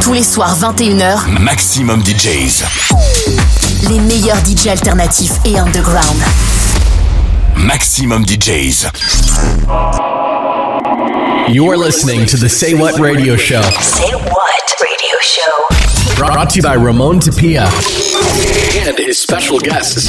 Tous les soirs 21h, Maximum DJs. les meilleurs DJ alternatifs et underground. Maximum DJs. You're listening to the Say What Radio Show, Say what radio show? brought to you by Ramon Tapia and his special guests.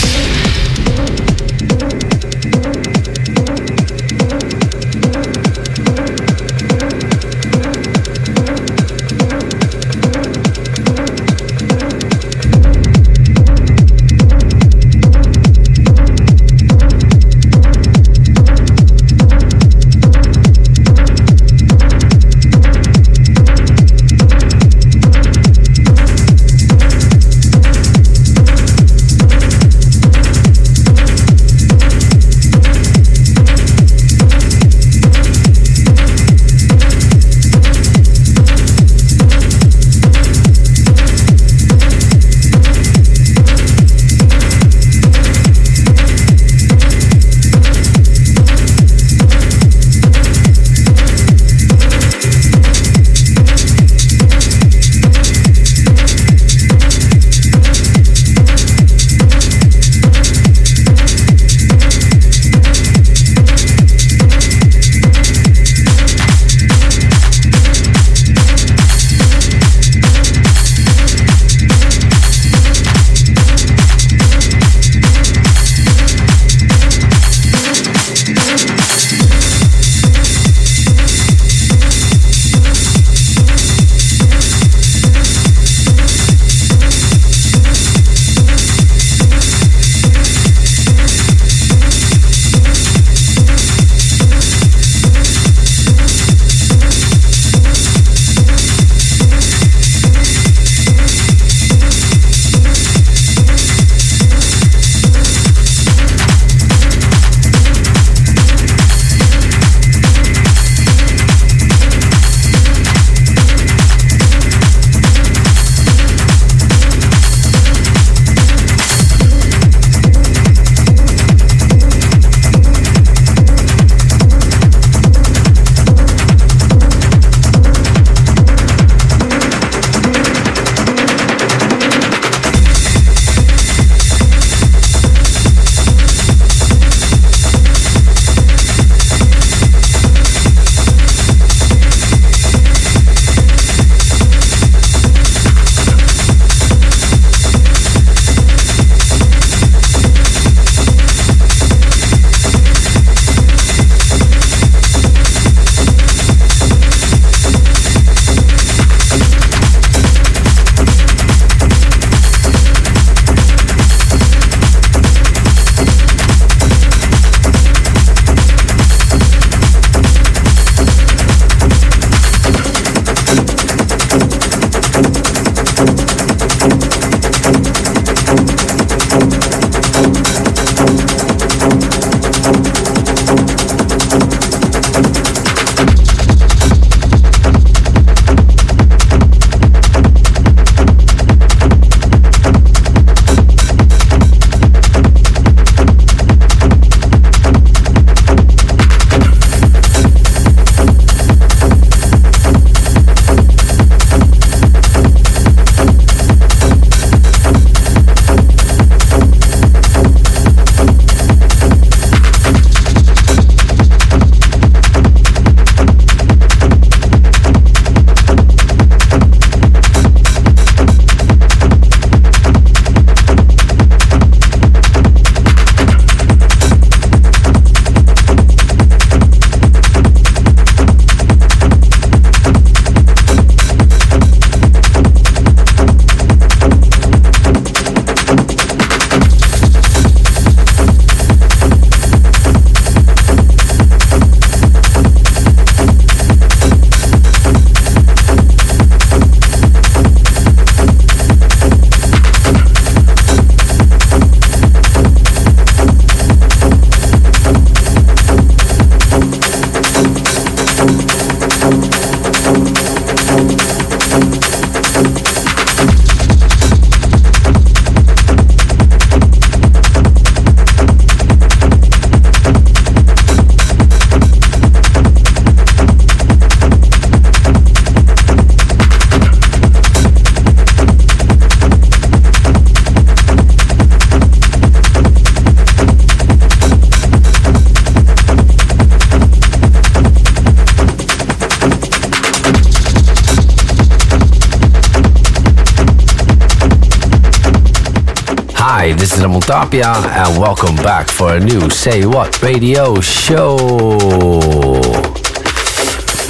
This is Ramon Tapia, and welcome back for a new Say What Radio show.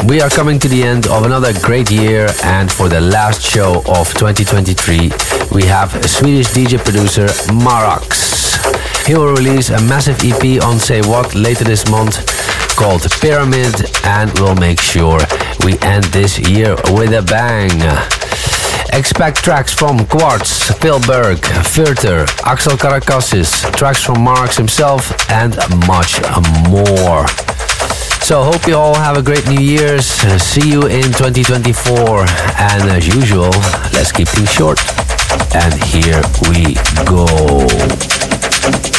We are coming to the end of another great year, and for the last show of 2023, we have Swedish DJ producer Marox. He will release a massive EP on Say What later this month called Pyramid, and we'll make sure we end this year with a bang. Expect tracks from Quartz, Phil Berg, Furter, Axel Karakasis, tracks from Marox himself, and much more. So hope you all have a great New Year's. See you in 2024. And as usual, let's keep things short. And here we go.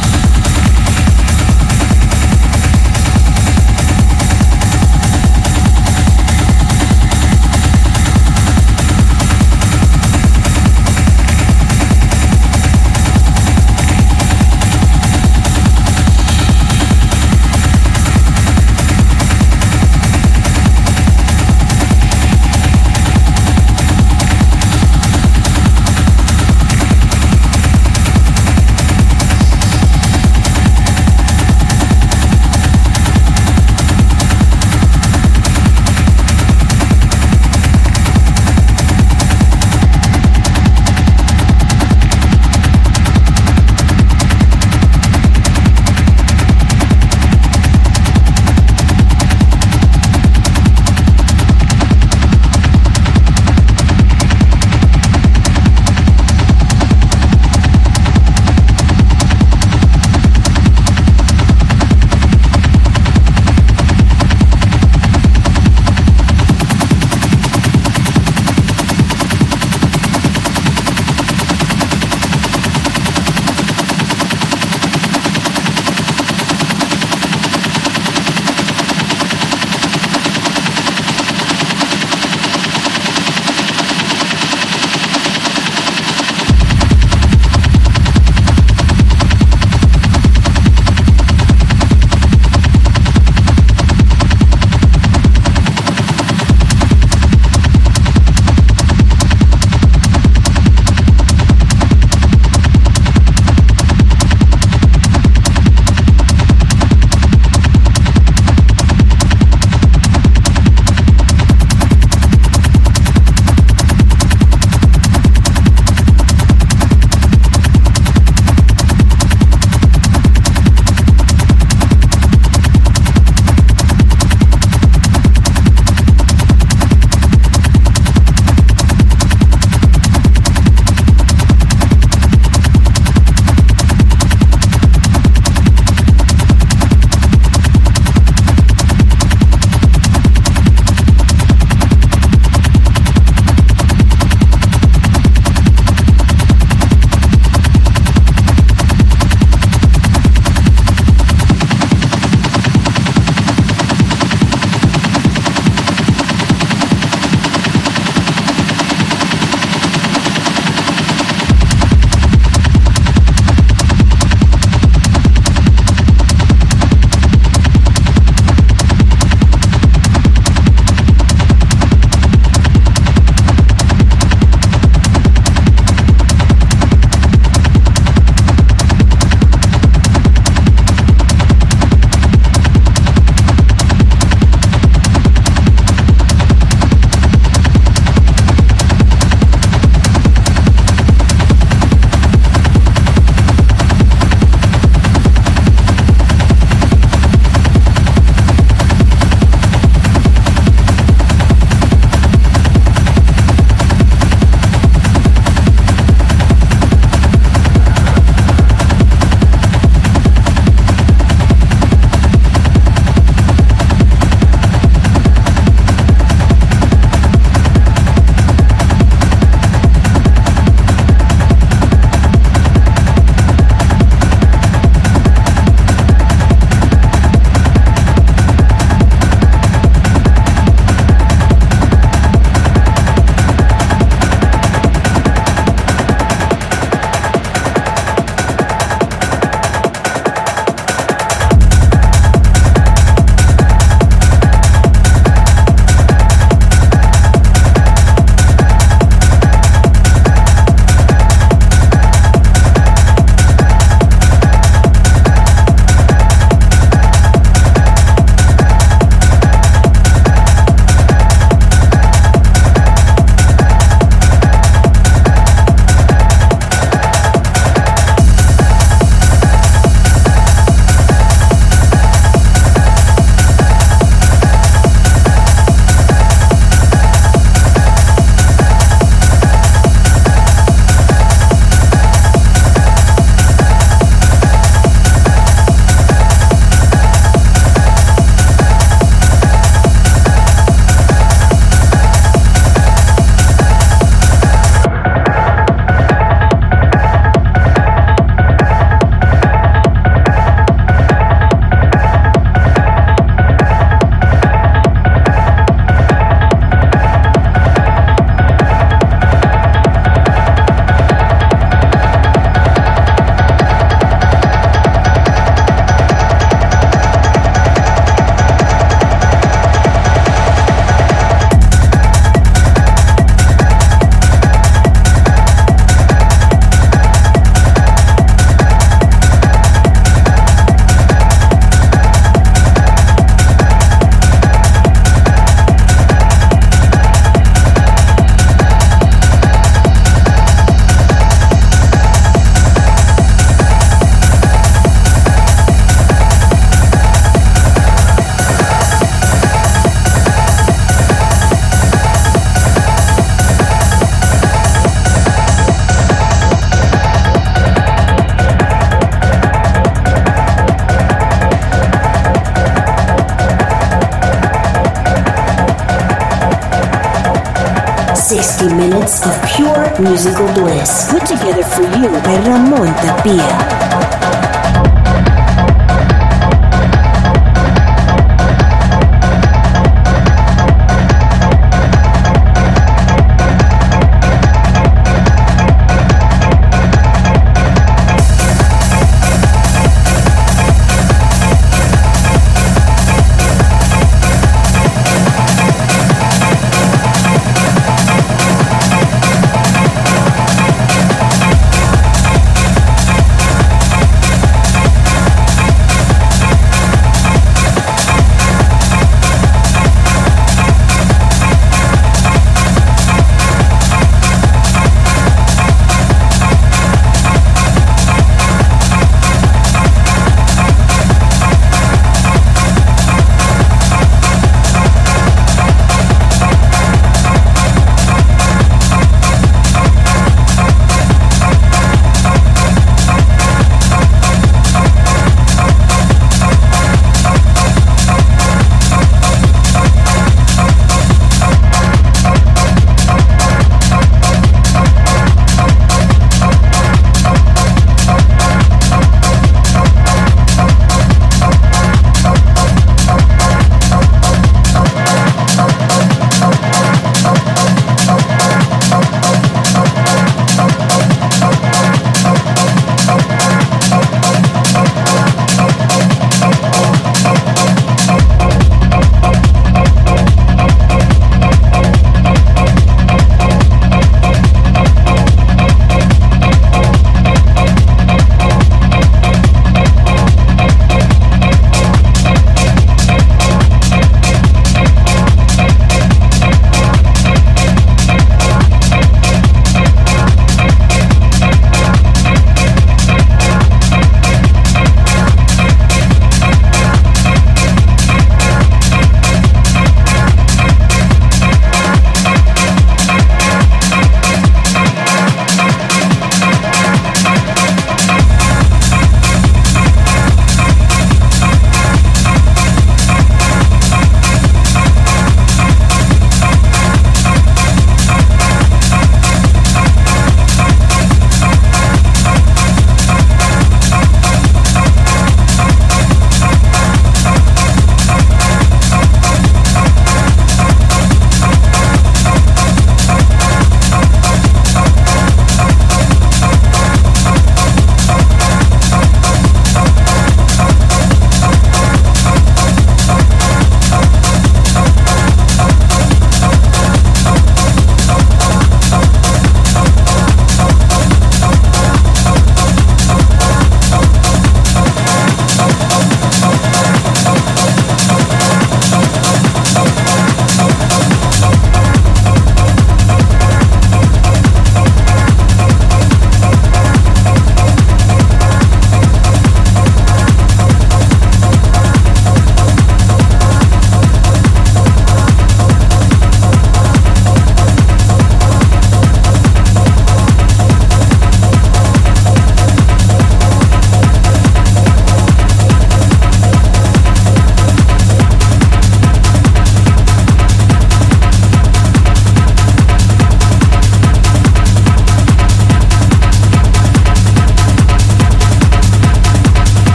60 minutes of pure musical bliss. Put together for you by Ramon Tapia.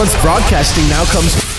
month's broadcasting now comes